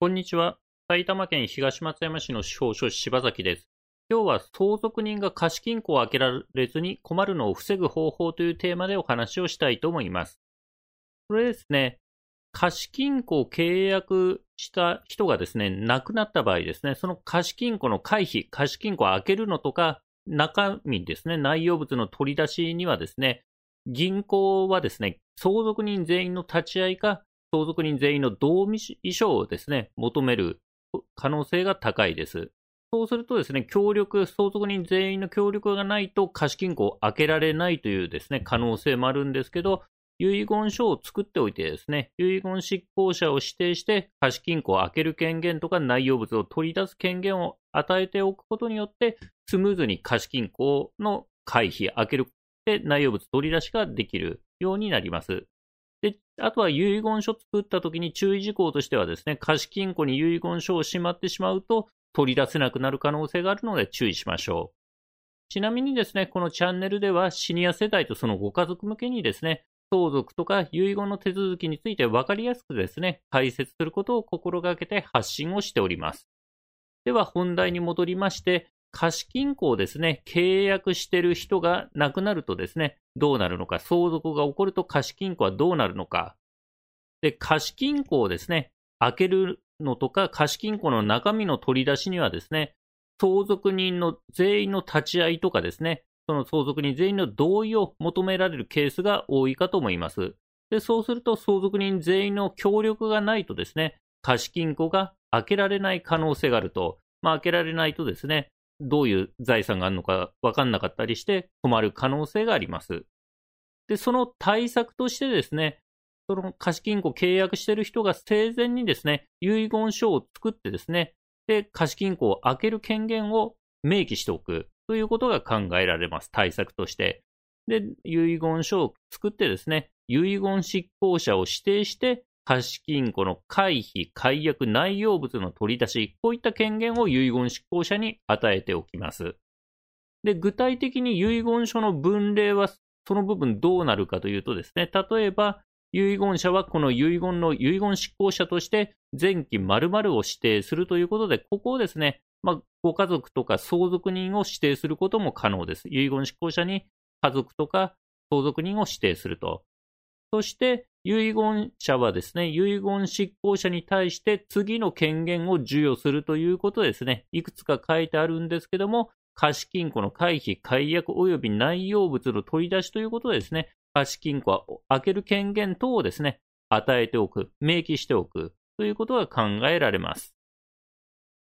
こんにちは。埼玉県東松山市の司法書士柴崎です。今日は相続人が貸金庫を開けられずに困るのを防ぐ方法というテーマでお話をしたいと思います。これですね、貸金庫を契約した人がですね、亡くなった場合ですね、その貸金庫の回避、貸金庫を開けるのとか、中身ですね、内容物の取り出しにはですね、銀行はですね、相続人全員の立ち会いか、相続人全員の同意書をですね、求める可能性が高いです。そうするとですね、協力、相続人全員の協力がないと貸金庫を開けられないというですね、可能性もあるんですけど、遺言書を作っておいてですね、遺言執行者を指定して貸金庫を開ける権限とか内容物を取り出す権限を与えておくことによって、スムーズに貸金庫の回避、開ける、で内容物取り出しができるようになります。で、あとは遺言書作った時に注意事項としてはですね、貸金庫に遺言書をしまってしまうと取り出せなくなる可能性があるので注意しましょう。ちなみにですね、このチャンネルではシニア世代とそのご家族向けにですね、相続とか遺言の手続きについて分かりやすくですね、解説することを心がけて発信をしております。では本題に戻りまして、貸金庫をですね、契約している人が亡くなるとですね、どうなるのか、相続が起こると貸金庫はどうなるのか。で、貸金庫をですね、開けるのとか、貸金庫の中身の取り出しにはですね、相続人の全員の立ち会いとかですね、その相続人全員の同意を求められるケースが多いかと思います。で、そうすると相続人全員の協力がないとですね、貸金庫が開けられない可能性があると。まあ、開けられないとですね、どういう財産があるのか分かんなかったりして困る可能性があります。で、その対策としてですね、その貸金庫契約してる人が生前にですね、遺言書を作ってですね、で、貸金庫を開ける権限を明記しておくということが考えられます。対策として。で、遺言書を作ってですね、遺言執行者を指定して貸金庫の回避、解約、内容物の取り出し、こういった権限を遺言執行者に与えておきます。で、具体的に遺言書の分類はその部分どうなるかというとですね、例えば、遺言者はこの遺言の遺言執行者として前期〇〇を指定するということで、ここをですね、まあ、ご家族とか相続人を指定することも可能です。遺言執行者に家族とか相続人を指定すると。そして、遺言者はですね、遺言執行者に対して次の権限を授与するということですね、いくつか書いてあるんですけども、貸金庫の回避、解約及び内容物の取り出しということですね、貸金庫は開ける権限等をですね、与えておく、明記しておくということが考えられます。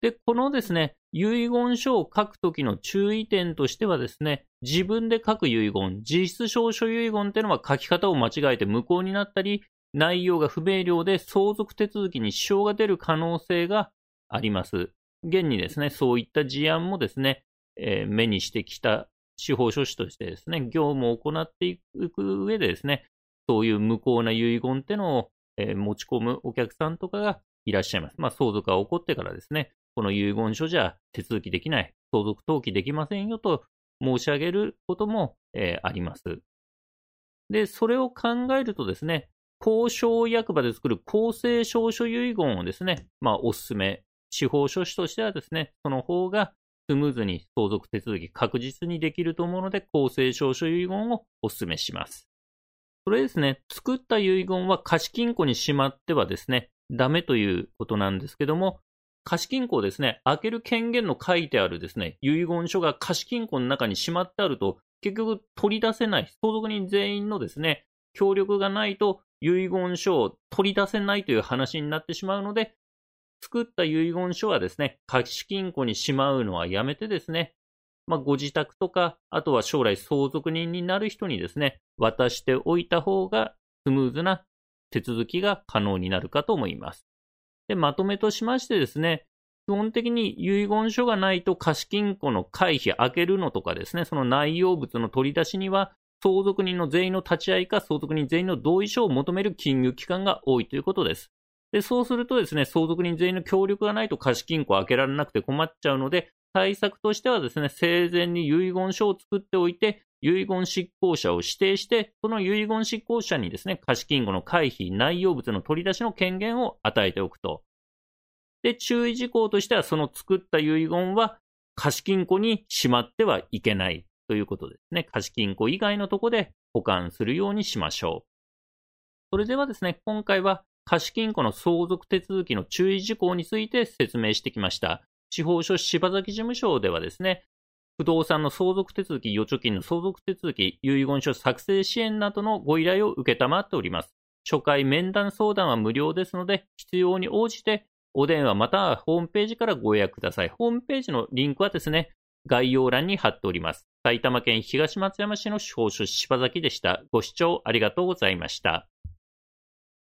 で、このですね、遺言書を書くときの注意点としてはですね、自分で書く遺言、実質証書遺言っていうのは書き方を間違えて無効になったり、内容が不明瞭で相続手続きに支障が出る可能性があります。現にですね、そういった事案もですね、えー、目にしてきた司法書士としてですね、業務を行っていく上でですね、そういう無効な遺言ってのを、えー、持ち込むお客さんとかがいらっしゃいます。まあ、相続が起こってからですね、この遺言書じゃ手続きできない、相続登記できませんよと申し上げることも、えー、あります。で、それを考えるとですね、公証役場で作る公正証書遺言をですね、まあ、お勧め、司法書士としてはですね、その方がスムーズに相続手続き確実にできると思うので、公正証書遺言をお勧めします。それですね、作った遺言は貸金庫にしまってはですね、ダメということなんですけども、貸金庫をですね、開ける権限の書いてあるですね、遺言書が貸金庫の中にしまってあると、結局取り出せない、相続人全員のですね、協力がないと遺言書を取り出せないという話になってしまうので、作った遺言書はですね、貸金庫にしまうのはやめてですね、まあ、ご自宅とか、あとは将来相続人になる人にですね、渡しておいた方がスムーズな手続きが可能になるかと思います。で、まとめとしましてですね、基本的に遺言書がないと貸金庫の回避、開けるのとかですね、その内容物の取り出しには、相続人の全員の立ち会いか相続人全員の同意書を求める金融機関が多いということです。で、そうするとですね、相続人全員の協力がないと貸金庫を開けられなくて困っちゃうので、対策としてはですね、生前に遺言書を作っておいて、遺言執行者を指定して、その遺言執行者にですね、貸金庫の回避、内容物の取り出しの権限を与えておくと。で、注意事項としては、その作った遺言は貸金庫にしまってはいけないということですね。貸金庫以外のとこで保管するようにしましょう。それではですね、今回は貸金庫の相続手続きの注意事項について説明してきました。司法書柴崎事務所ではですね、不動産の相続手続き、預貯金の相続手続き、遺言書作成支援などのご依頼を受けたまっております。初回面談相談は無料ですので、必要に応じてお電話またはホームページからご予約ください。ホームページのリンクはですね、概要欄に貼っております。埼玉県東松山市の司法書柴崎でした。ご視聴ありがとうございました。